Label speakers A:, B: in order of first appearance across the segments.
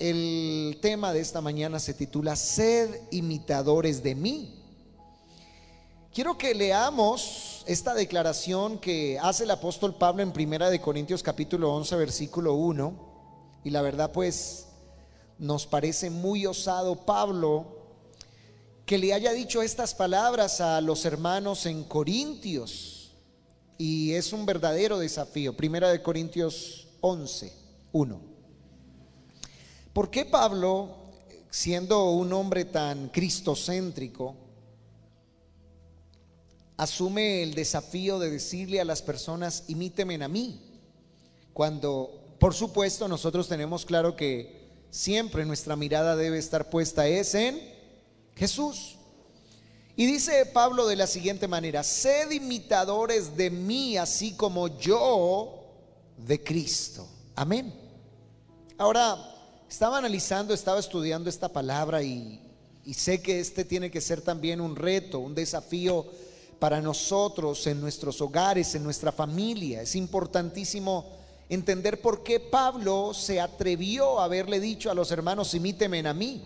A: el tema de esta mañana se titula Sed imitadores de mí. Quiero que leamos esta declaración que hace el apóstol Pablo en Primera de Corintios capítulo 11 versículo 1 y la verdad pues nos parece muy osado Pablo que le haya dicho estas palabras a los hermanos en Corintios y es un verdadero desafío. Primera de Corintios 11, 1. ¿Por qué Pablo, siendo un hombre tan cristocéntrico, asume el desafío de decirle a las personas, imíteme a mí? Cuando, por supuesto, nosotros tenemos claro que siempre nuestra mirada debe estar puesta es en Jesús. Y dice Pablo de la siguiente manera, sed imitadores de mí, así como yo de Cristo. Amén. Ahora, estaba analizando, estaba estudiando esta palabra y, sé que este tiene que ser también un reto, un desafío para nosotros en nuestros hogares, en nuestra familia. Es importantísimo entender por qué Pablo se atrevió a haberle dicho a los hermanos, imíteme a mí.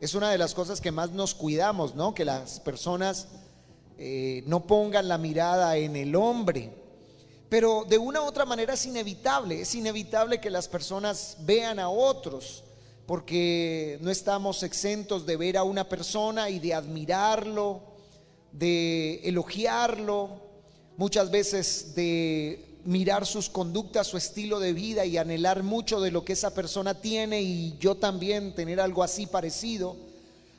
A: Es una de las cosas que más nos cuidamos, ¿no? Que las personas eh, no pongan la mirada en el hombre. Pero de una u otra manera es inevitable, es inevitable que las personas vean a otros, porque no estamos exentos de ver a una persona y de admirarlo, de elogiarlo, muchas veces de mirar sus conductas, su estilo de vida y anhelar mucho de lo que esa persona tiene y yo también tener algo así parecido.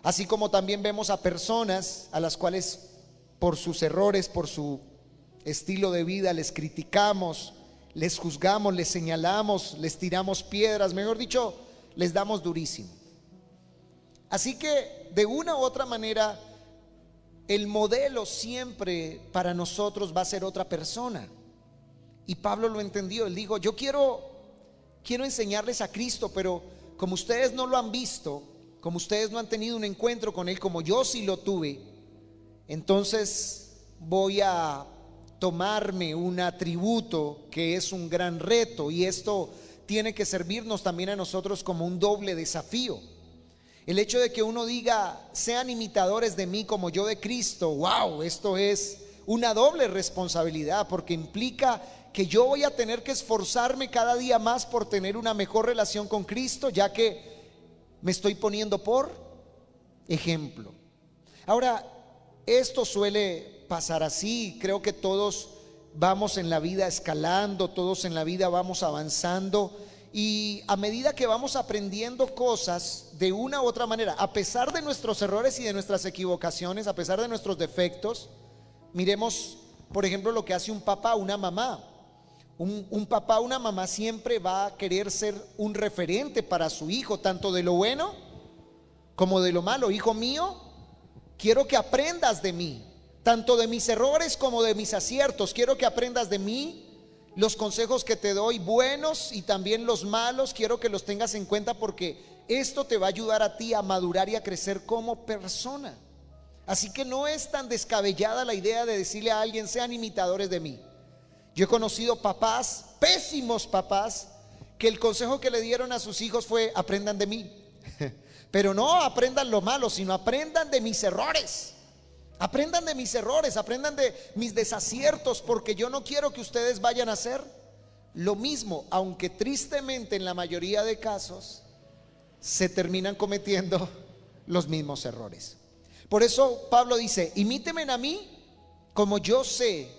A: Así como también vemos a personas a las cuales por sus errores, por su estilo de vida, les criticamos, les juzgamos, les señalamos, les tiramos piedras, mejor dicho, les damos durísimo. Así que de una u otra manera, el modelo siempre para nosotros va a ser otra persona. Y Pablo lo entendió, él dijo, yo quiero, quiero enseñarles a Cristo, pero como ustedes no lo han visto, como ustedes no han tenido un encuentro con Él como yo sí lo tuve, entonces voy a tomarme un atributo que es un gran reto y esto tiene que servirnos también a nosotros como un doble desafío. El hecho de que uno diga, sean imitadores de mí como yo de Cristo, wow, esto es una doble responsabilidad porque implica que yo voy a tener que esforzarme cada día más por tener una mejor relación con Cristo, ya que me estoy poniendo por ejemplo. Ahora, esto suele pasar así. Creo que todos vamos en la vida escalando, todos en la vida vamos avanzando. Y a medida que vamos aprendiendo cosas de una u otra manera, a pesar de nuestros errores y de nuestras equivocaciones, a pesar de nuestros defectos, miremos, por ejemplo, lo que hace un papá, una mamá. Un, un papá, una mamá siempre va a querer ser un referente para su hijo, tanto de lo bueno como de lo malo. Hijo mío, quiero que aprendas de mí tanto de mis errores como de mis aciertos. Quiero que aprendas de mí los consejos que te doy, buenos y también los malos, quiero que los tengas en cuenta porque esto te va a ayudar a ti a madurar y a crecer como persona. Así que no es tan descabellada la idea de decirle a alguien, sean imitadores de mí. Yo he conocido papás, pésimos papás, que el consejo que le dieron a sus hijos fue, aprendan de mí. Pero no aprendan lo malo, sino aprendan de mis errores. Aprendan de mis errores, aprendan de mis desaciertos, porque yo no quiero que ustedes vayan a hacer lo mismo, aunque tristemente en la mayoría de casos se terminan cometiendo los mismos errores. Por eso Pablo dice, imíteme a mí como yo sé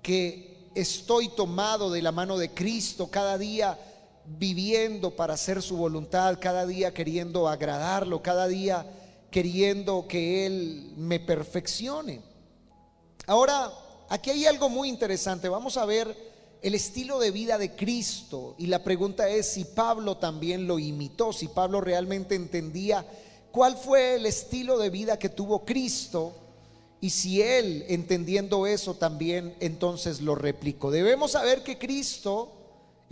A: que estoy tomado de la mano de Cristo cada día viviendo para hacer su voluntad, cada día queriendo agradarlo, cada día queriendo que Él me perfeccione. Ahora, aquí hay algo muy interesante. Vamos a ver el estilo de vida de Cristo y la pregunta es si Pablo también lo imitó, si Pablo realmente entendía cuál fue el estilo de vida que tuvo Cristo y si él, entendiendo eso, también entonces lo replicó. Debemos saber que Cristo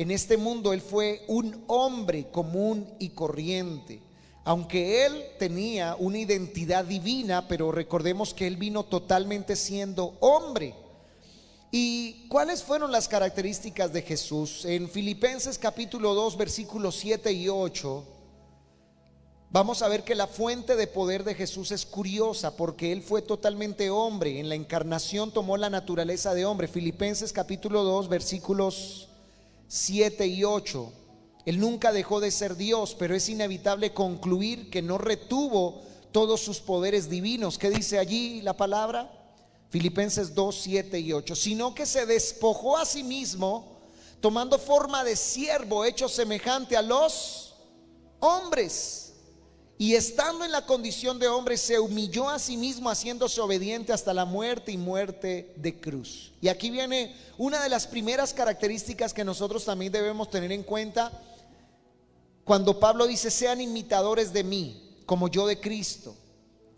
A: en este mundo, él fue un hombre común y corriente. Aunque él tenía una identidad divina, pero recordemos que él vino totalmente siendo hombre. ¿Y cuáles fueron las características de Jesús? En Filipenses capítulo 2, versículos 7 y 8, vamos a ver que la fuente de poder de Jesús es curiosa porque Él fue totalmente hombre, en la encarnación tomó la naturaleza de hombre. Filipenses capítulo 2 versículos 7 y 8. Él nunca dejó de ser Dios, pero es inevitable concluir que no retuvo todos sus poderes divinos. ¿Qué dice allí la palabra? Filipenses 2, 7 y 8. Sino que se despojó a sí mismo, tomando forma de siervo, hecho semejante a los hombres. Y estando en la condición de hombre, se humilló a sí mismo, haciéndose obediente hasta la muerte y muerte de cruz. Y aquí viene una de las primeras características que nosotros también debemos tener en cuenta cuando Pablo dice, sean imitadores de mí, como yo de Cristo.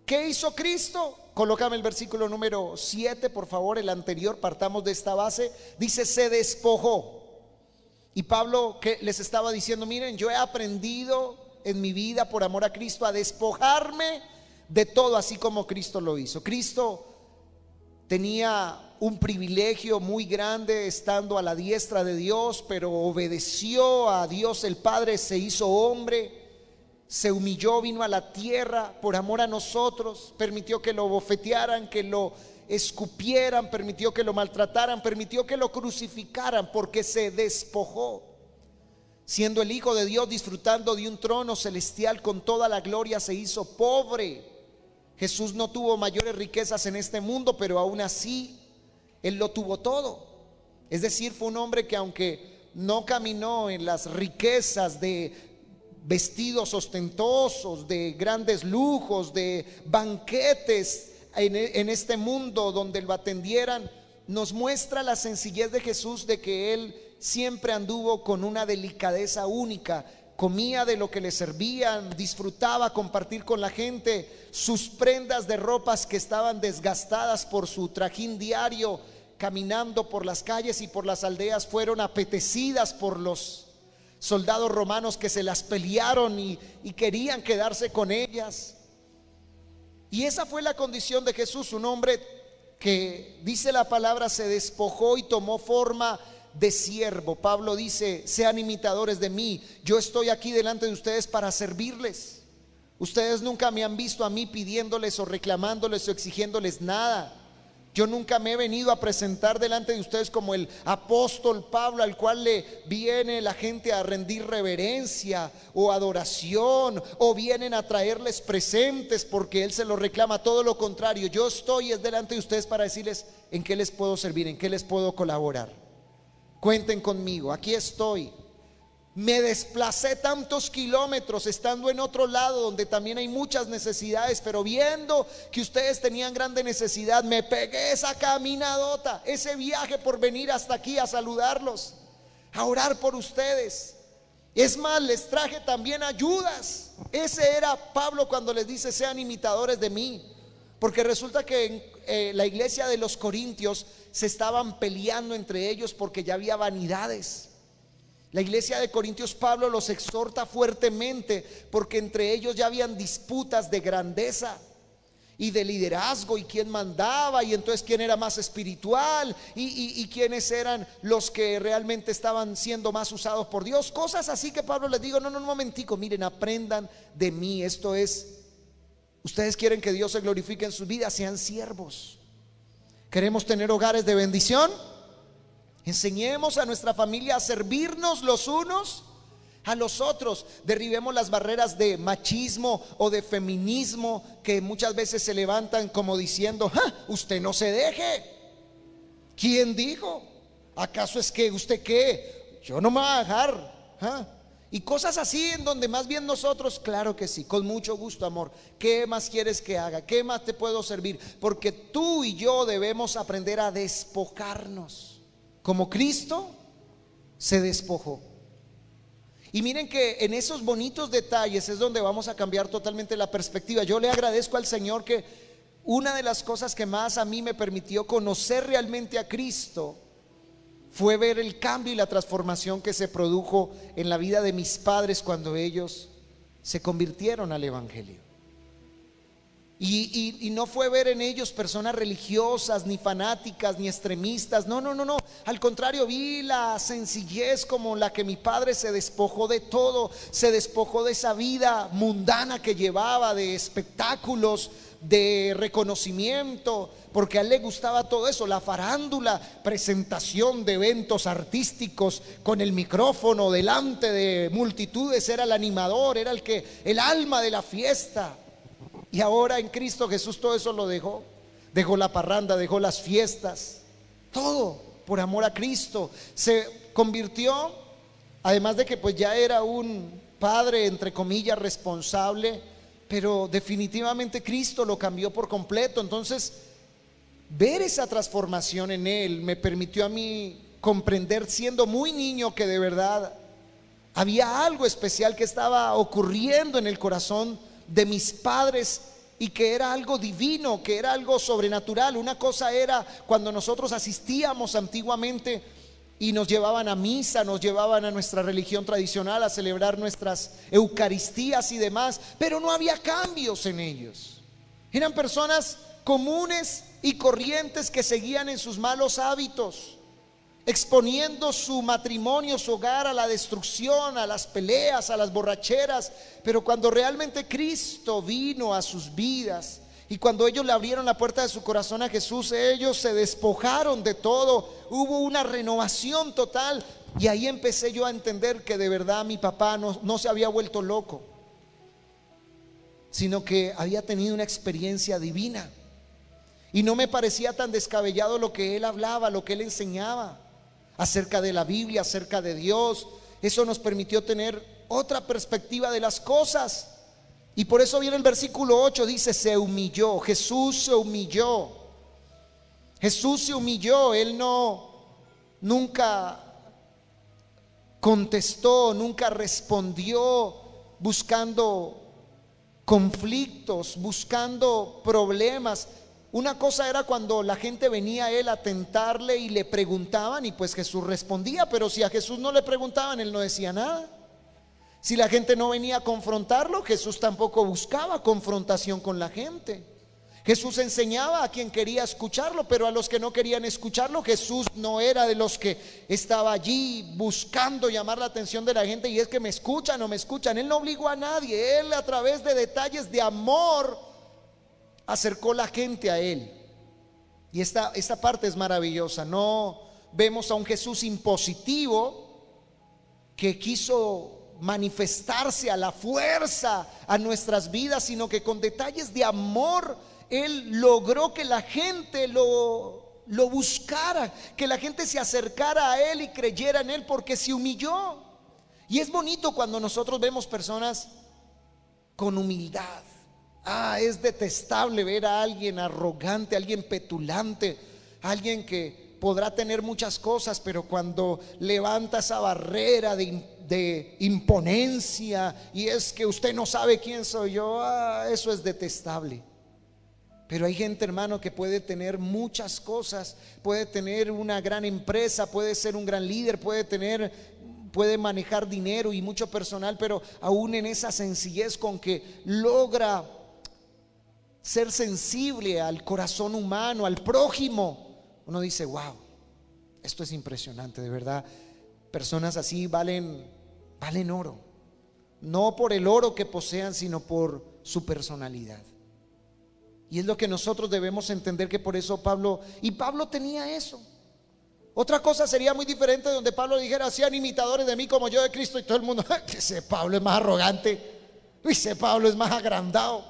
A: ¿Qué hizo Cristo? Colócame el versículo número 7, por favor, el anterior, partamos de esta base. Dice, se despojó. Y Pablo que les estaba diciendo, miren, yo he aprendido en mi vida por amor a Cristo a despojarme de todo así como Cristo lo hizo. Cristo tenía un privilegio muy grande estando a la diestra de Dios, pero obedeció a Dios el Padre, se hizo hombre, se humilló, vino a la tierra por amor a nosotros, permitió que lo bofetearan, que lo escupieran, permitió que lo maltrataran, permitió que lo crucificaran porque se despojó siendo el Hijo de Dios, disfrutando de un trono celestial con toda la gloria, se hizo pobre. Jesús no tuvo mayores riquezas en este mundo, pero aún así, Él lo tuvo todo. Es decir, fue un hombre que aunque no caminó en las riquezas de vestidos ostentosos, de grandes lujos, de banquetes en, en este mundo donde lo atendieran, nos muestra la sencillez de Jesús de que Él siempre anduvo con una delicadeza única, comía de lo que le servían, disfrutaba compartir con la gente sus prendas de ropas que estaban desgastadas por su trajín diario, caminando por las calles y por las aldeas, fueron apetecidas por los soldados romanos que se las pelearon y, querían quedarse con ellas. Y esa fue la condición de Jesús, un hombre que dice la palabra se despojó y tomó forma de siervo. Pablo dice, sean imitadores de mí. Yo estoy aquí delante de ustedes para servirles. Ustedes nunca me han visto a mí pidiéndoles o reclamándoles o exigiéndoles nada. Yo nunca me he venido a presentar delante de ustedes como el apóstol Pablo al cual le viene la gente a rendir reverencia o adoración o vienen a traerles presentes porque él se lo reclama. Todo lo contrario, yo estoy es delante de ustedes para decirles en qué les puedo servir, en qué les puedo colaborar. Cuenten conmigo, aquí estoy. Me desplacé tantos kilómetros estando en otro lado donde también hay muchas necesidades, pero viendo que ustedes tenían grande necesidad, me pegué esa caminadota, ese viaje por venir hasta aquí a saludarlos, a orar por ustedes. Es más, les traje también ayudas. Ese era Pablo cuando les dice, sean imitadores de mí. Porque resulta que en eh, la iglesia de los Corintios se estaban peleando entre ellos porque ya había vanidades. La iglesia de Corintios Pablo los exhorta fuertemente porque entre ellos ya habían disputas de grandeza y de liderazgo y quién mandaba y entonces quién era más espiritual y, y, quiénes eran los que realmente estaban siendo más usados por Dios. Cosas así que Pablo les digo, no, no, un momentico, miren, aprendan de mí. Esto es Ustedes quieren que Dios se glorifique en su vida, sean siervos. ¿Queremos tener hogares de bendición? Enseñemos a nuestra familia a servirnos los unos a los otros. Derribemos las barreras de machismo o de feminismo que muchas veces se levantan como diciendo, usted no se deje. ¿Quién dijo? ¿Acaso es que usted qué? Yo no me voy a dejar. Y cosas así en donde más bien nosotros, claro que sí, con mucho gusto, amor. ¿Qué más quieres que haga? ¿Qué más te puedo servir? Porque tú y yo debemos aprender a despojarnos. Como Cristo se despojó. Y miren que en esos bonitos detalles es donde vamos a cambiar totalmente la perspectiva. Yo le agradezco al Señor que una de las cosas que más a mí me permitió conocer realmente a Cristo fue ver el cambio y la transformación que se produjo en la vida de mis padres cuando ellos se convirtieron al Evangelio. Y, no fue ver en ellos personas religiosas, ni fanáticas, ni extremistas. No, no, no, no. Al contrario, vi la sencillez como la que mi padre se despojó de todo. Se despojó de esa vida mundana que llevaba, de espectáculos, de reconocimiento, porque a él le gustaba todo eso, la farándula, presentación de eventos artísticos con el micrófono delante de multitudes, era el animador, era el que el alma de la fiesta. Y ahora en Cristo Jesús todo eso lo dejó. Dejó la parranda, dejó las fiestas, todo por amor a Cristo. Se convirtió, además de que pues ya era un padre, entre comillas, responsable, pero definitivamente Cristo lo cambió por completo. Entonces, ver esa transformación en él me permitió a mí comprender siendo muy niño que de verdad había algo especial que estaba ocurriendo en el corazón de mis padres y que era algo divino, que era algo sobrenatural. Una cosa era cuando nosotros asistíamos antiguamente y nos llevaban a misa, nos llevaban a nuestra religión tradicional a celebrar nuestras Eucaristías y demás, pero no había cambios en ellos. Eran personas comunes y corrientes que seguían en sus malos hábitos exponiendo su matrimonio, su hogar a la destrucción, a las peleas, a las borracheras. Pero cuando realmente Cristo vino a sus vidas y cuando ellos le abrieron la puerta de su corazón a Jesús, ellos se despojaron de todo, hubo una renovación total. Y ahí empecé yo a entender que de verdad mi papá no, no se había vuelto loco, sino que había tenido una experiencia divina. Y no me parecía tan descabellado lo que él hablaba, lo que él enseñaba acerca de la Biblia, acerca de Dios. Eso nos permitió tener otra perspectiva de las cosas. Y por eso viene el versículo 8, dice, se humilló, Jesús se humilló. Jesús se humilló, Él no, nunca contestó, nunca respondió buscando conflictos, buscando problemas. Una cosa era cuando la gente venía a él a tentarle y le preguntaban y pues Jesús respondía, pero si a Jesús no le preguntaban, él no decía nada. Si la gente no venía a confrontarlo, Jesús tampoco buscaba confrontación con la gente. Jesús enseñaba a quien quería escucharlo, pero a los que no querían escucharlo, Jesús no era de los que estaba allí buscando llamar la atención de la gente y es que me escuchan o me escuchan. Él no obligó a nadie, él a través de detalles de amor acercó la gente a él. Y esta, esta parte es maravillosa. No vemos a un Jesús impositivo que quiso manifestarse a la fuerza a nuestras vidas, sino que con detalles de amor Él logró que la gente lo, lo buscara, que la gente se acercara a Él y creyera en Él porque se humilló. Y es bonito cuando nosotros vemos personas con humildad, Ah, es detestable ver a alguien arrogante, alguien petulante, alguien que podrá tener muchas cosas, pero cuando levanta esa barrera de, imponencia y es que usted no sabe quién soy yo, ah, eso es detestable. Pero hay gente, hermano, que puede tener muchas cosas, puede tener una gran empresa, puede ser un gran líder, puede tener puede manejar dinero y mucho personal, pero aún en esa sencillez con que logra ser sensible al corazón humano, al prójimo, uno dice, wow, esto es impresionante, de verdad. Personas así valen, valen oro. No por el oro que posean, sino por su personalidad. Y es lo que nosotros debemos entender que por eso Pablo, y Pablo tenía eso. Otra cosa sería muy diferente donde Pablo dijera, sean imitadores de mí como yo de Cristo y todo el mundo, que ese Pablo es más arrogante, ese Pablo es más agrandado.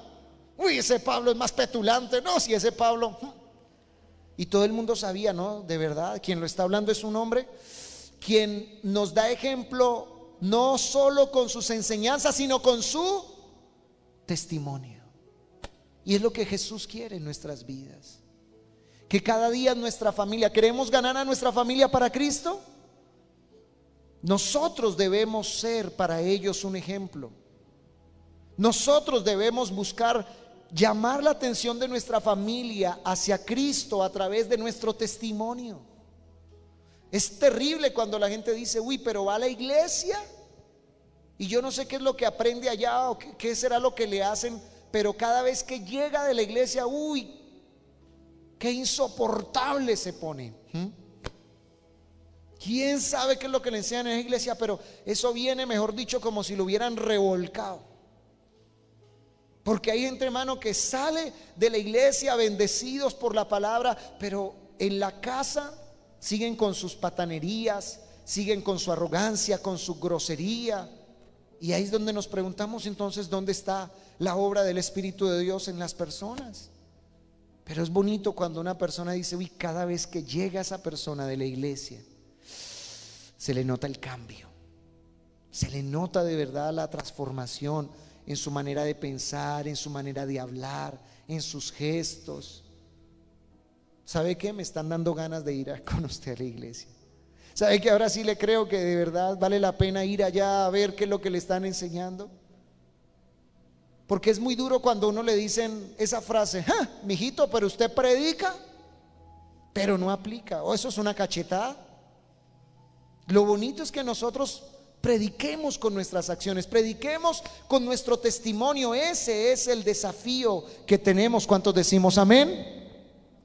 A: Uy, ese Pablo es más petulante. No, si ese Pablo. Hmm. Y todo el mundo sabía, ¿no? De verdad, quien lo está hablando es un hombre quien nos da ejemplo no solo con sus enseñanzas, sino con su testimonio. Y es lo que Jesús quiere en nuestras vidas. Que cada día nuestra familia, ¿queremos ganar a nuestra familia para Cristo? Nosotros debemos ser para ellos un ejemplo. Nosotros debemos buscar llamar la atención de nuestra familia hacia Cristo a través de nuestro testimonio. Es terrible cuando la gente dice, uy, pero va a la iglesia y yo no sé qué es lo que aprende allá o qué, será lo que le hacen pero cada vez que llega de la iglesia, uy, qué insoportable se pone. ¿Mm? ¿Quién sabe qué es lo que le enseñan en la iglesia? Pero eso viene, mejor dicho, como si lo hubieran revolcado. Porque hay gente, hermano, que sale de la iglesia bendecidos por la palabra, pero en la casa siguen con sus patanerías, siguen con su arrogancia, con su grosería. Y ahí es donde nos preguntamos entonces dónde está la obra del Espíritu de Dios en las personas. Pero es bonito cuando una persona dice, uy, cada vez que llega esa persona de la iglesia, se le nota el cambio. Se le nota de verdad la transformación en su manera de pensar, en su manera de hablar, en sus gestos. ¿Sabe qué? Me están dando ganas de ir con usted a la iglesia. ¿Sabe que ahora sí le creo que de verdad vale la pena ir allá a ver qué es lo que le están enseñando? Porque es muy duro cuando uno le dicen esa frase, ¡Ah, mijito, pero usted predica, pero no aplica. O eso es una cachetada. Lo bonito es que nosotros prediquemos con nuestras acciones, prediquemos con nuestro testimonio. Ese es el desafío que tenemos. ¿Cuántos decimos amén?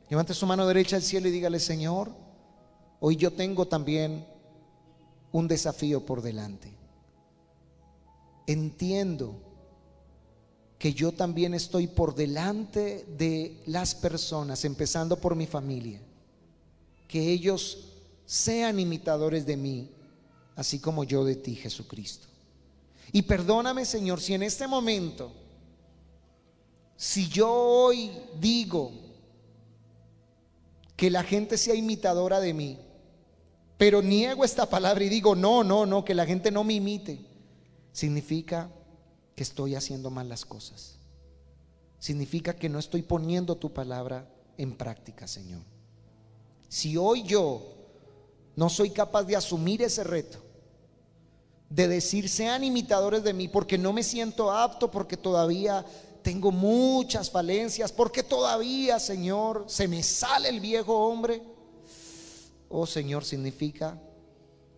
A: Levante su mano derecha al cielo y dígale, Señor, hoy yo tengo también un desafío por delante. Entiendo que yo también estoy por delante de las personas, empezando por mi familia, que ellos sean imitadores de mí, así como yo de ti, Jesucristo. Y perdóname, Señor, si en este momento, si yo hoy digo que la gente sea imitadora de mí, pero niego esta palabra y digo, no, no, no, que la gente no me imite, significa que estoy haciendo mal las cosas. Significa que no estoy poniendo tu palabra en práctica, Señor. Si hoy yo no soy capaz de asumir ese reto, de decir, sean imitadores de mí, porque no me siento apto, porque todavía tengo muchas falencias, porque todavía, Señor, se me sale el viejo hombre. Oh Señor, significa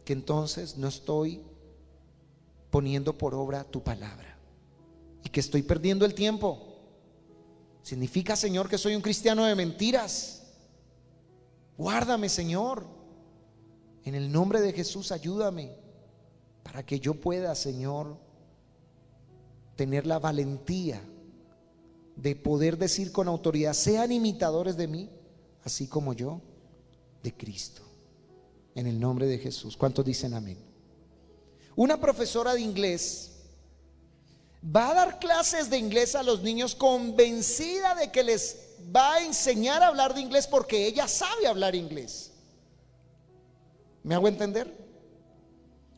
A: que entonces no estoy poniendo por obra tu palabra y que estoy perdiendo el tiempo. Significa, Señor, que soy un cristiano de mentiras. Guárdame, Señor. En el nombre de Jesús, ayúdame para que yo pueda, Señor, tener la valentía de poder decir con autoridad, sean imitadores de mí, así como yo de Cristo. En el nombre de Jesús. ¿Cuántos dicen amén? Una profesora de inglés va a dar clases de inglés a los niños convencida de que les va a enseñar a hablar de inglés porque ella sabe hablar inglés. ¿Me hago entender?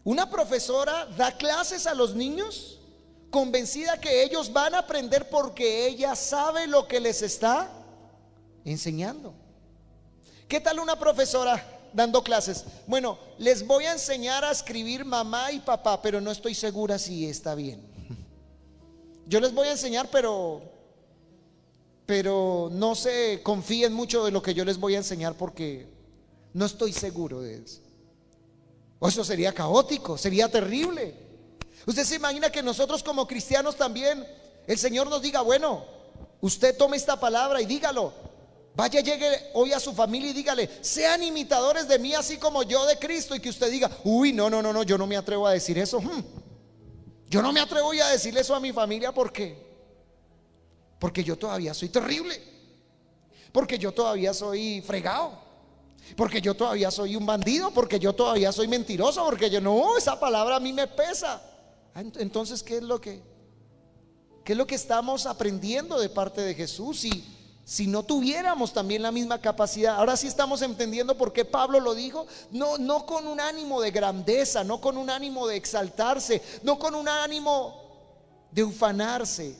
A: Una profesora da clases a los niños convencida que ellos van a aprender porque ella sabe lo que les está enseñando. ¿Qué tal una profesora dando clases? Bueno, les voy a enseñar a escribir mamá y papá, pero no estoy segura si está bien. Yo les voy a enseñar, pero pero no se confíen mucho de lo que yo les voy a enseñar porque no estoy seguro de eso. Eso sería caótico, sería terrible. Usted se imagina que nosotros como cristianos también, el Señor nos diga, bueno, usted tome esta palabra y dígalo. Vaya, llegue hoy a su familia y dígale, sean imitadores de mí así como yo de Cristo. Y que usted diga, uy, no, no, no, no, yo no me atrevo a decir eso. Hmm. Yo no me atrevo a decirle eso a mi familia porque, porque yo todavía soy terrible. Porque yo todavía soy fregado. Porque yo todavía soy un bandido, porque yo todavía soy mentiroso, porque yo no, esa palabra a mí me pesa. Ah, entonces, ¿qué es lo que qué es lo que estamos aprendiendo de parte de Jesús? Y si no tuviéramos también la misma capacidad, ahora sí estamos entendiendo por qué Pablo lo dijo, no no con un ánimo de grandeza, no con un ánimo de exaltarse, no con un ánimo de ufanarse,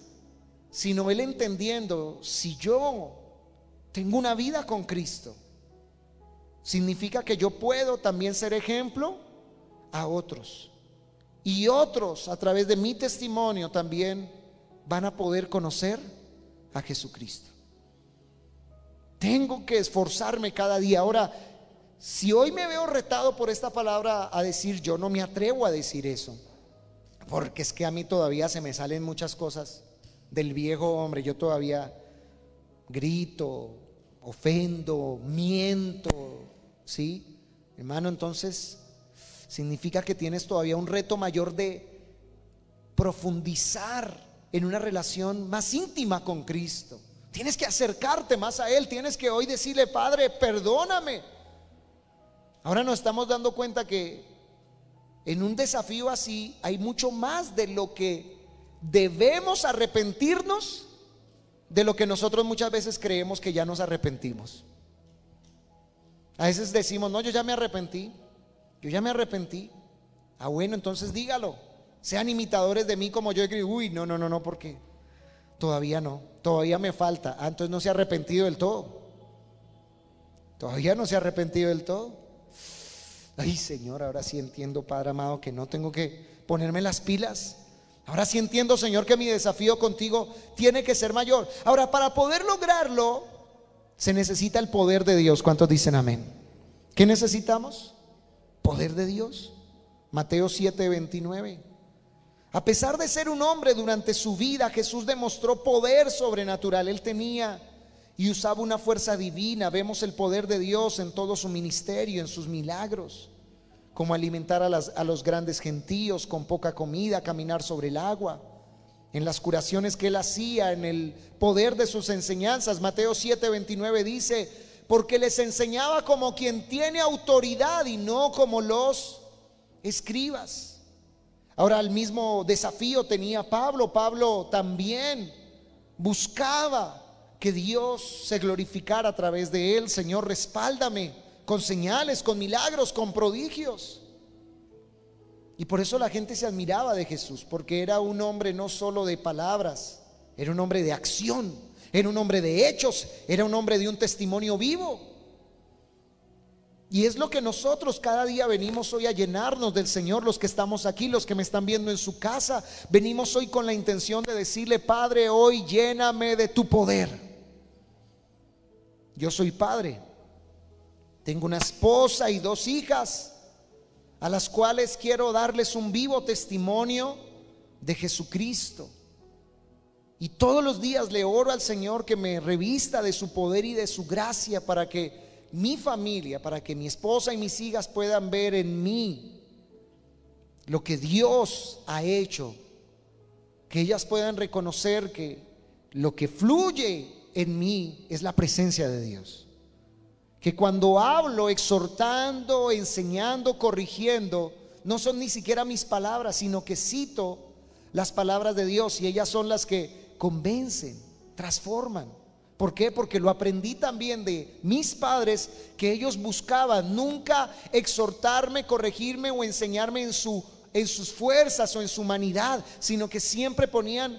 A: sino él entendiendo si yo tengo una vida con Cristo, significa que yo puedo también ser ejemplo a otros. Y otros, a través de mi testimonio, también van a poder conocer a Jesucristo. Tengo que esforzarme cada día. Ahora, si hoy me veo retado por esta palabra a decir, yo no me atrevo a decir eso, porque es que a mí todavía se me salen muchas cosas del viejo hombre. Yo todavía grito, ofendo, miento, ¿sí? Hermano, entonces significa que tienes todavía un reto mayor de profundizar en una relación más íntima con Cristo. Tienes que acercarte más a Él, tienes que hoy decirle, Padre, perdóname. Ahora nos estamos dando cuenta que en un desafío así hay mucho más de lo que debemos arrepentirnos de lo que nosotros muchas veces creemos que ya nos arrepentimos. A veces decimos, no, yo ya me arrepentí, yo ya me arrepentí. Ah, bueno, entonces dígalo. Sean imitadores de mí como yo. Uy, no, no, no, no, porque todavía no, todavía me falta. Ah, entonces no se ha arrepentido del todo. Todavía no se ha arrepentido del todo. Ay, Señor, ahora sí entiendo, Padre amado, que no tengo que ponerme las pilas. Ahora sí entiendo, Señor, que mi desafío contigo tiene que ser mayor. Ahora, para poder lograrlo, se necesita el poder de Dios. ¿Cuántos dicen amén? ¿Qué necesitamos? Poder de Dios. Mateo 7, 29. A pesar de ser un hombre durante su vida, Jesús demostró poder sobrenatural. Él tenía y usaba una fuerza divina. Vemos el poder de Dios en todo su ministerio, en sus milagros como alimentar a, los grandes gentíos con poca comida, caminar sobre el agua, en las curaciones que él hacía, en el poder de sus enseñanzas. Mateo 7:29 dice, porque les enseñaba como quien tiene autoridad y no como los escribas. Ahora el mismo desafío tenía Pablo. Pablo también buscaba que Dios se glorificara a través de él. Señor, respáldame con señales, con milagros, con prodigios. Y por eso la gente se admiraba de Jesús, porque era un hombre no solo de palabras, era un hombre de acción, era un hombre de hechos, era un hombre de un testimonio vivo. Y es lo que nosotros cada día venimos hoy a llenarnos del Señor, los que estamos aquí, los que me están viendo en su casa. Venimos hoy con la intención de decirle, Padre, hoy lléname de tu poder. Yo soy padre. Tengo una esposa y dos hijas a las cuales quiero darles un vivo testimonio de Jesucristo. Y todos los días le oro al Señor que me revista de su poder y de su gracia para que mi familia, para que mi esposa y mis hijas puedan ver en mí lo que Dios ha hecho. Que ellas puedan reconocer que lo que fluye en mí es la presencia de Dios que cuando hablo exhortando, enseñando, corrigiendo, no son ni siquiera mis palabras, sino que cito las palabras de Dios y ellas son las que convencen, transforman. ¿Por qué? Porque lo aprendí también de mis padres que ellos buscaban nunca exhortarme, corregirme o enseñarme en su en sus fuerzas o en su humanidad, sino que siempre ponían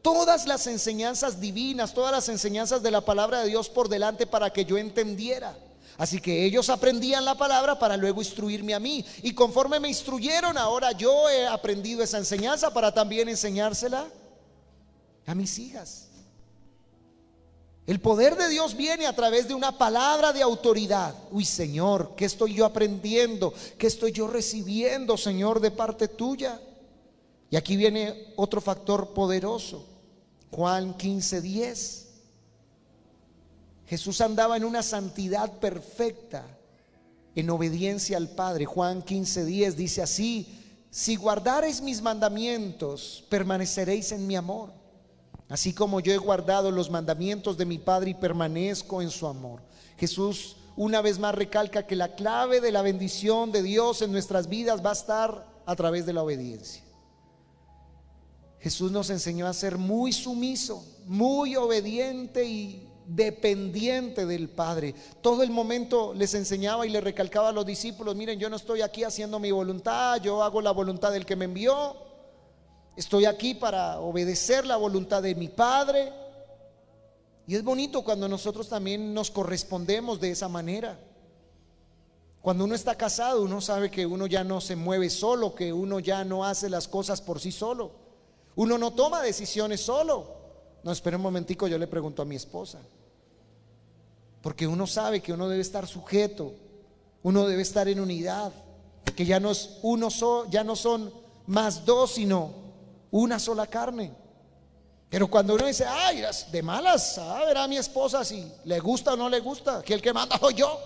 A: todas las enseñanzas divinas, todas las enseñanzas de la palabra de Dios por delante para que yo entendiera. Así que ellos aprendían la palabra para luego instruirme a mí. Y conforme me instruyeron, ahora yo he aprendido esa enseñanza para también enseñársela a mis hijas. El poder de Dios viene a través de una palabra de autoridad. Uy, Señor, ¿qué estoy yo aprendiendo? ¿Qué estoy yo recibiendo, Señor, de parte tuya? Y aquí viene otro factor poderoso. Juan 15, 10. Jesús andaba en una santidad perfecta, en obediencia al Padre. Juan 15, 10 dice así, si guardareis mis mandamientos, permaneceréis en mi amor, así como yo he guardado los mandamientos de mi Padre y permanezco en su amor. Jesús una vez más recalca que la clave de la bendición de Dios en nuestras vidas va a estar a través de la obediencia. Jesús nos enseñó a ser muy sumiso, muy obediente y dependiente del Padre. Todo el momento les enseñaba y le recalcaba a los discípulos, miren, yo no estoy aquí haciendo mi voluntad, yo hago la voluntad del que me envió. Estoy aquí para obedecer la voluntad de mi Padre. Y es bonito cuando nosotros también nos correspondemos de esa manera. Cuando uno está casado, uno sabe que uno ya no se mueve solo, que uno ya no hace las cosas por sí solo. Uno no toma decisiones solo. No, espera un momentico, yo le pregunto a mi esposa. Porque uno sabe que uno debe estar sujeto, uno debe estar en unidad, que ya no es uno ya no son más dos, sino una sola carne. Pero cuando uno dice, ay, de malas, a ver a mi esposa si le gusta o no le gusta, que el que manda soy yo.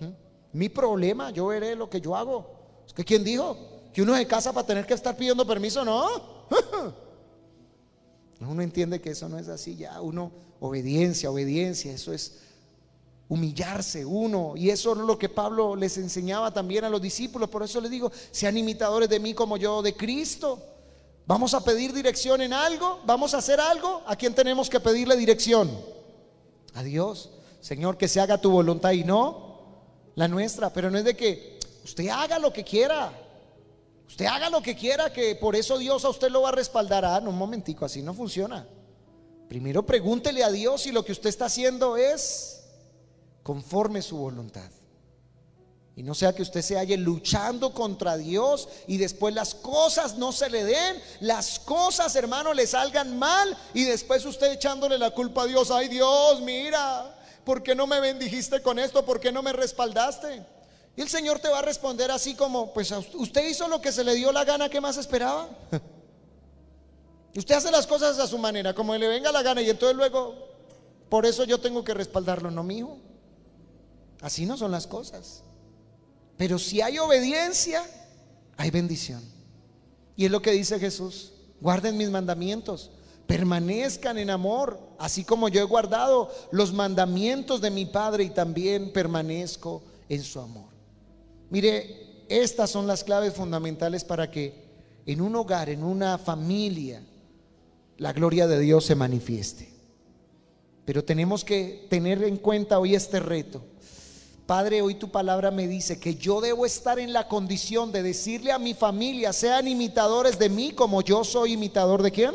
A: ¿Mm? Mi problema, yo veré lo que yo hago. Es que ¿quién dijo? Que uno se casa para tener que estar pidiendo permiso, no. Uno entiende que eso no es así, ya uno, obediencia, obediencia, eso es humillarse uno. Y eso es lo que Pablo les enseñaba también a los discípulos. Por eso les digo, sean imitadores de mí como yo de Cristo. Vamos a pedir dirección en algo, vamos a hacer algo. ¿A quién tenemos que pedirle dirección? A Dios. Señor, que se haga tu voluntad y no la nuestra. Pero no es de que usted haga lo que quiera. Usted haga lo que quiera, que por eso Dios a usted lo va a respaldar. Ah, no, un momentico, así no funciona. Primero pregúntele a Dios si lo que usted está haciendo es conforme su voluntad. Y no sea que usted se halle luchando contra Dios y después las cosas no se le den, las cosas, hermano, le salgan mal y después usted echándole la culpa a Dios. Ay Dios, mira, ¿por qué no me bendijiste con esto? ¿Por qué no me respaldaste? Y el Señor te va a responder así como, pues usted hizo lo que se le dio la gana, ¿qué más esperaba? usted hace las cosas a su manera, como le venga la gana y entonces luego, por eso yo tengo que respaldarlo, no mío. Así no son las cosas. Pero si hay obediencia, hay bendición. Y es lo que dice Jesús. Guarden mis mandamientos. Permanezcan en amor, así como yo he guardado los mandamientos de mi Padre y también permanezco en su amor. Mire, estas son las claves fundamentales para que en un hogar, en una familia, la gloria de Dios se manifieste. Pero tenemos que tener en cuenta hoy este reto. Padre, hoy tu palabra me dice que yo debo estar en la condición de decirle a mi familia, sean imitadores de mí como yo soy imitador de quién?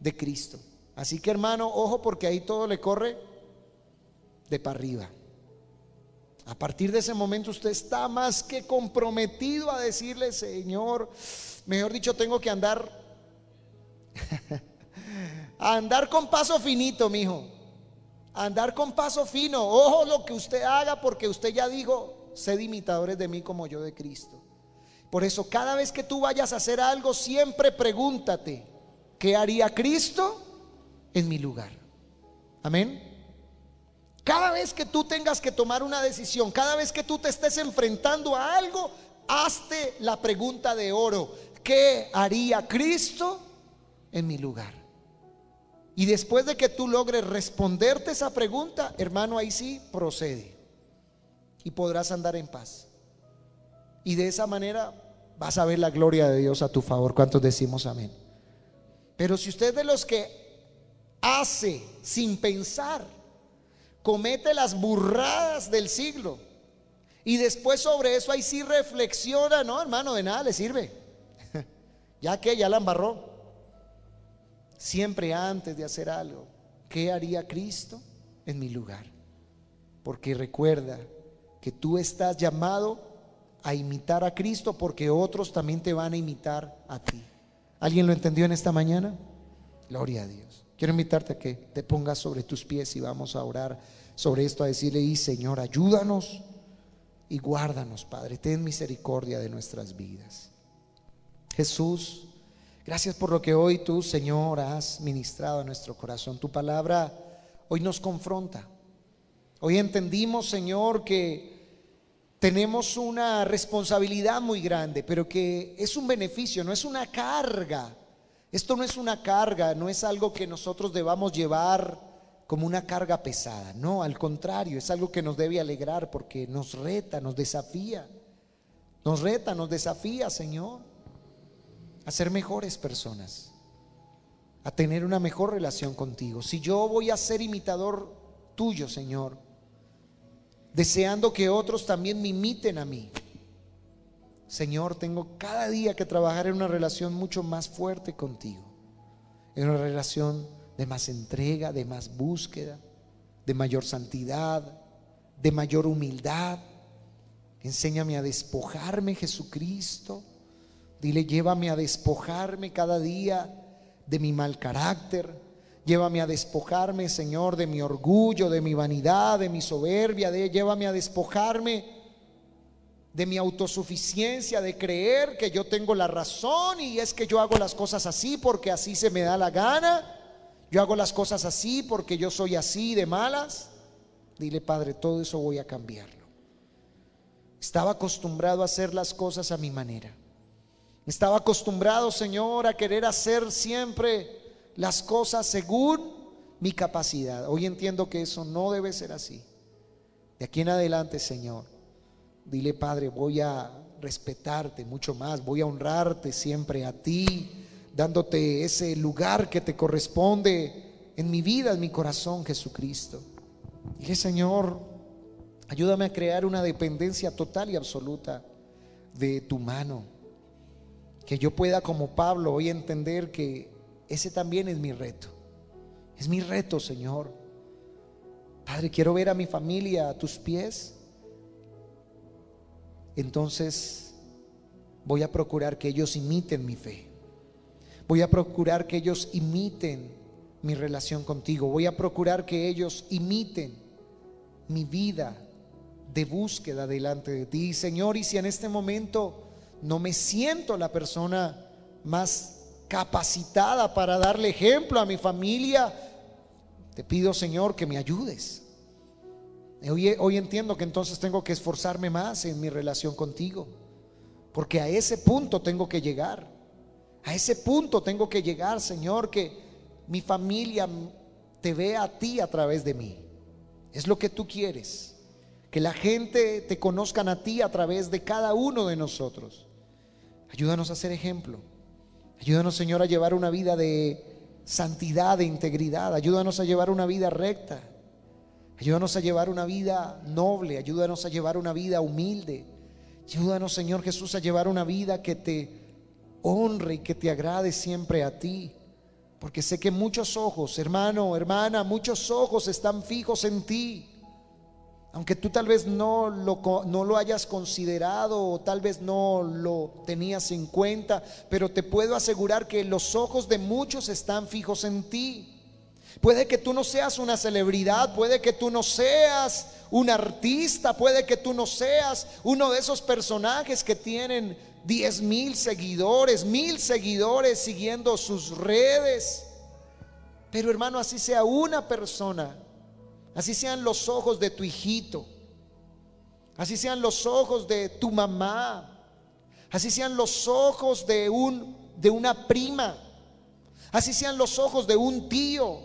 A: De Cristo. Así que hermano, ojo porque ahí todo le corre de para arriba. A partir de ese momento usted está más que comprometido a decirle, Señor, mejor dicho, tengo que andar, andar con paso finito, mi hijo andar con paso fino. Ojo lo que usted haga porque usted ya dijo, sed imitadores de mí como yo de Cristo. Por eso cada vez que tú vayas a hacer algo, siempre pregúntate, ¿qué haría Cristo en mi lugar? Amén. Cada vez que tú tengas que tomar una decisión, cada vez que tú te estés enfrentando a algo, hazte la pregunta de oro, ¿qué haría Cristo en mi lugar? Y después de que tú logres responderte esa pregunta, hermano, ahí sí procede. Y podrás andar en paz. Y de esa manera vas a ver la gloria de Dios a tu favor. ¿Cuántos decimos amén? Pero si usted de los que hace sin pensar, comete las burradas del siglo, y después sobre eso ahí sí reflexiona, no, hermano, de nada le sirve. ya que ya la embarró siempre antes de hacer algo, ¿qué haría Cristo en mi lugar? Porque recuerda que tú estás llamado a imitar a Cristo porque otros también te van a imitar a ti. ¿Alguien lo entendió en esta mañana? Gloria a Dios. Quiero invitarte a que te pongas sobre tus pies y vamos a orar sobre esto, a decirle, y Señor, ayúdanos y guárdanos, Padre. Ten misericordia de nuestras vidas. Jesús, Gracias por lo que hoy tú, Señor, has ministrado a nuestro corazón. Tu palabra hoy nos confronta. Hoy entendimos, Señor, que tenemos una responsabilidad muy grande, pero que es un beneficio, no es una carga. Esto no es una carga, no es algo que nosotros debamos llevar como una carga pesada. No, al contrario, es algo que nos debe alegrar porque nos reta, nos desafía. Nos reta, nos desafía, Señor a ser mejores personas, a tener una mejor relación contigo. Si yo voy a ser imitador tuyo, Señor, deseando que otros también me imiten a mí, Señor, tengo cada día que trabajar en una relación mucho más fuerte contigo, en una relación de más entrega, de más búsqueda, de mayor santidad, de mayor humildad. Enséñame a despojarme, Jesucristo Dile, llévame a despojarme cada día de mi mal carácter. Llévame a despojarme, Señor, de mi orgullo, de mi vanidad, de mi soberbia. De, llévame a despojarme de mi autosuficiencia, de creer que yo tengo la razón y es que yo hago las cosas así porque así se me da la gana. yo hago las cosas así porque yo soy así de malas. Dile, Padre, todo eso voy a cambiarlo. Estaba acostumbrado a hacer las cosas a mi manera. Estaba acostumbrado, Señor, a querer hacer siempre las cosas según mi capacidad. Hoy entiendo que eso no debe ser así. De aquí en adelante, Señor, dile, Padre, voy a respetarte mucho más, voy a honrarte siempre a ti, dándote ese lugar que te corresponde en mi vida, en mi corazón, Jesucristo. Dile, Señor, ayúdame a crear una dependencia total y absoluta de tu mano. Que yo pueda, como Pablo, hoy entender que ese también es mi reto. Es mi reto, Señor. Padre, quiero ver a mi familia a tus pies. Entonces voy a procurar que ellos imiten mi fe. Voy a procurar que ellos imiten mi relación contigo. Voy a procurar que ellos imiten mi vida de búsqueda delante de ti. Señor, y si en este momento no me siento la persona más capacitada para darle ejemplo a mi familia, te pido, Señor, que me ayudes. Hoy, hoy, entiendo que entonces tengo que esforzarme más en mi relación contigo, porque a ese punto tengo que llegar. A ese punto tengo que llegar, Señor, que mi familia te vea a ti a través de mí. Es lo que tú quieres. Que la gente te conozcan a ti a través de cada uno de nosotros. Ayúdanos a ser ejemplo. Ayúdanos, Señor, a llevar una vida de santidad, de integridad. Ayúdanos a llevar una vida recta. Ayúdanos a llevar una vida noble. Ayúdanos a llevar una vida humilde. Ayúdanos, Señor Jesús, a llevar una vida que te honre y que te agrade siempre a ti. Porque sé que muchos ojos, hermano, hermana, muchos ojos están fijos en ti. Aunque tú tal vez no lo, no lo hayas considerado o tal vez no lo tenías en cuenta, pero te puedo asegurar que los ojos de muchos están fijos en ti. Puede que tú no seas una celebridad, puede que tú no seas un artista, puede que tú no seas uno de esos personajes que tienen diez mil seguidores, mil seguidores siguiendo sus redes. Pero hermano, así sea una persona Así sean los ojos de tu hijito. Así sean los ojos de tu mamá. Así sean los ojos de un de una prima. Así sean los ojos de un tío.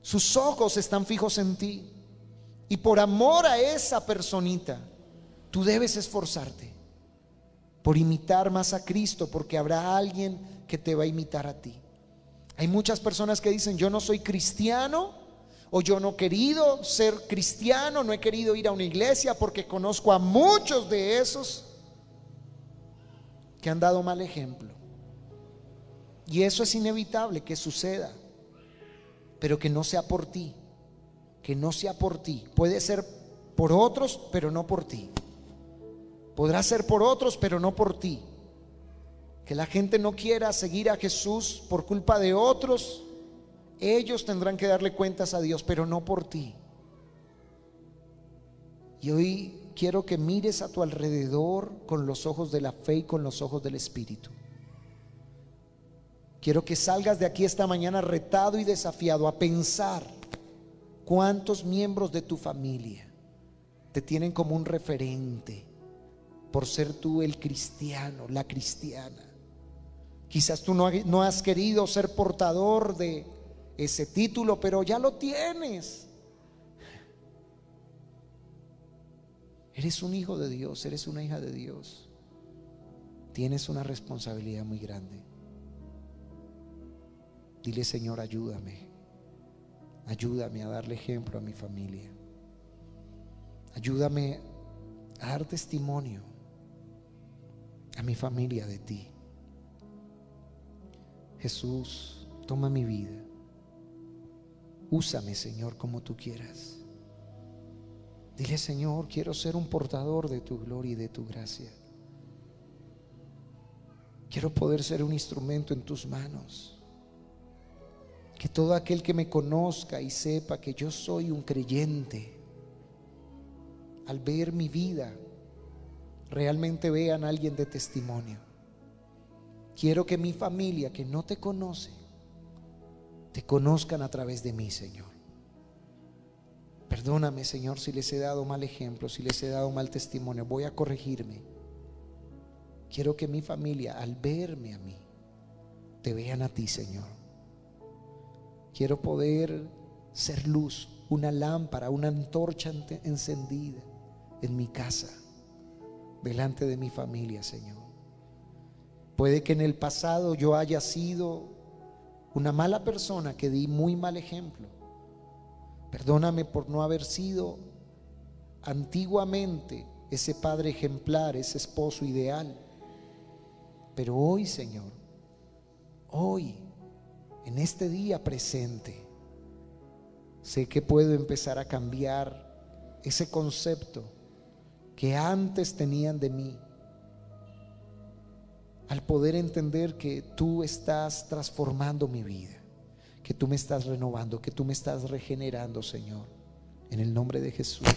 A: Sus ojos están fijos en ti. Y por amor a esa personita, tú debes esforzarte por imitar más a Cristo, porque habrá alguien que te va a imitar a ti. Hay muchas personas que dicen, yo no soy cristiano o yo no he querido ser cristiano, no he querido ir a una iglesia porque conozco a muchos de esos que han dado mal ejemplo. Y eso es inevitable que suceda, pero que no sea por ti, que no sea por ti. Puede ser por otros, pero no por ti. Podrá ser por otros, pero no por ti. Que la gente no quiera seguir a Jesús por culpa de otros ellos tendrán que darle cuentas a Dios, pero no por ti. Y hoy quiero que mires a tu alrededor con los ojos de la fe y con los ojos del Espíritu. Quiero que salgas de aquí esta mañana retado y desafiado a pensar cuántos miembros de tu familia te tienen como un referente por ser tú el cristiano, la cristiana. Quizás tú no, no has querido ser portador de ese título, pero ya lo tienes. Eres un hijo de Dios, eres una hija de Dios. Tienes una responsabilidad muy grande. Dile, Señor, ayúdame. Ayúdame a darle ejemplo a mi familia. Ayúdame a dar testimonio a mi familia de ti. Jesús, toma mi vida. Úsame, Señor, como tú quieras. Dile, Señor, quiero ser un portador de tu gloria y de tu gracia. Quiero poder ser un instrumento en tus manos. Que todo aquel que me conozca y sepa que yo soy un creyente, al ver mi vida, realmente vean a alguien de testimonio. Quiero que mi familia que no te conoce te conozcan a través de mí, Señor. Perdóname, Señor, si les he dado mal ejemplo, si les he dado mal testimonio. Voy a corregirme. Quiero que mi familia, al verme a mí, te vean a ti, Señor. Quiero poder ser luz, una lámpara, una antorcha encendida en mi casa, delante de mi familia, Señor. Puede que en el pasado yo haya sido una mala persona que di muy mal ejemplo. Perdóname por no haber sido antiguamente ese padre ejemplar, ese esposo ideal. Pero hoy, Señor, hoy, en este día presente, sé que puedo empezar a cambiar ese concepto que antes tenían de mí al poder entender que tú estás transformando mi vida, que tú me estás renovando, que tú me estás regenerando, Señor, en el nombre de Jesús.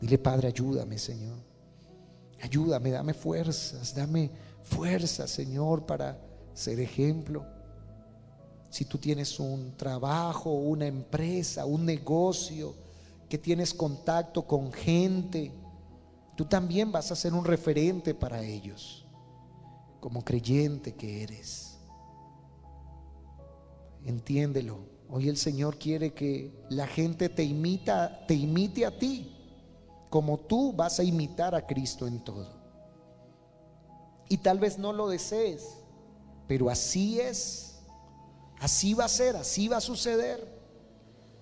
A: Dile, Padre, ayúdame, Señor. Ayúdame, dame fuerzas, dame fuerzas, Señor, para ser ejemplo. Si tú tienes un trabajo, una empresa, un negocio, que tienes contacto con gente, tú también vas a ser un referente para ellos como creyente que eres. Entiéndelo. Hoy el Señor quiere que la gente te imita, te imite a ti, como tú vas a imitar a Cristo en todo. Y tal vez no lo desees, pero así es. Así va a ser, así va a suceder.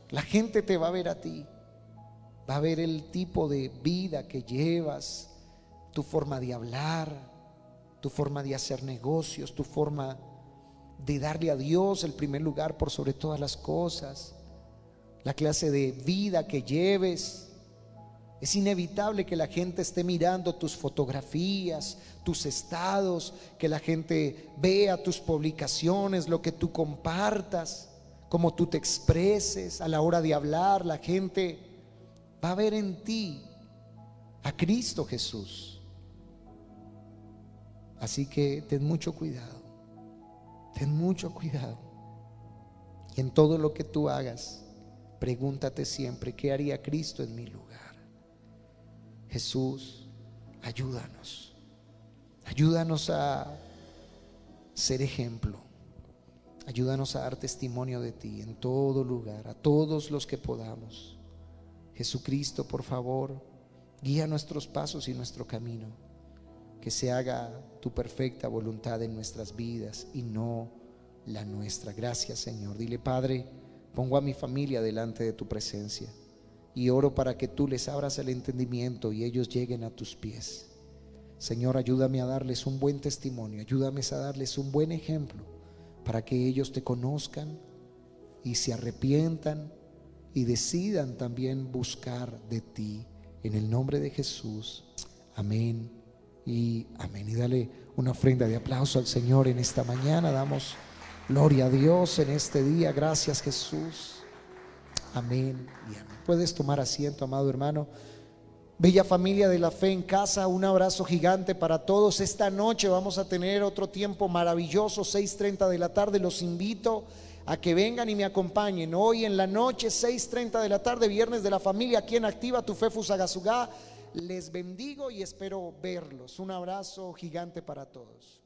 A: La gente te va a ver a ti. Va a ver el tipo de vida que llevas, tu forma de hablar, tu forma de hacer negocios, tu forma de darle a Dios el primer lugar por sobre todas las cosas, la clase de vida que lleves. Es inevitable que la gente esté mirando tus fotografías, tus estados, que la gente vea tus publicaciones, lo que tú compartas, cómo tú te expreses a la hora de hablar. La gente va a ver en ti a Cristo Jesús. Así que ten mucho cuidado, ten mucho cuidado. Y en todo lo que tú hagas, pregúntate siempre, ¿qué haría Cristo en mi lugar? Jesús, ayúdanos. Ayúdanos a ser ejemplo. Ayúdanos a dar testimonio de ti en todo lugar, a todos los que podamos. Jesucristo, por favor, guía nuestros pasos y nuestro camino que se haga tu perfecta voluntad en nuestras vidas y no la nuestra. Gracias Señor. Dile Padre, pongo a mi familia delante de tu presencia y oro para que tú les abras el entendimiento y ellos lleguen a tus pies. Señor, ayúdame a darles un buen testimonio, ayúdame a darles un buen ejemplo para que ellos te conozcan y se arrepientan y decidan también buscar de ti. En el nombre de Jesús. Amén y amén. Y dale una ofrenda de aplauso al Señor en esta mañana. Damos gloria a Dios en este día. Gracias Jesús. Amén y amén. Puedes tomar asiento, amado hermano. Bella familia de la fe en casa, un abrazo gigante para todos. Esta noche vamos a tener otro tiempo maravilloso, 6.30 de la tarde. Los invito a que vengan y me acompañen. Hoy en la noche, 6.30 de la tarde, viernes de la familia, aquí en Activa Tu Fe Fusagasugá. Les bendigo y espero verlos. Un abrazo gigante para todos.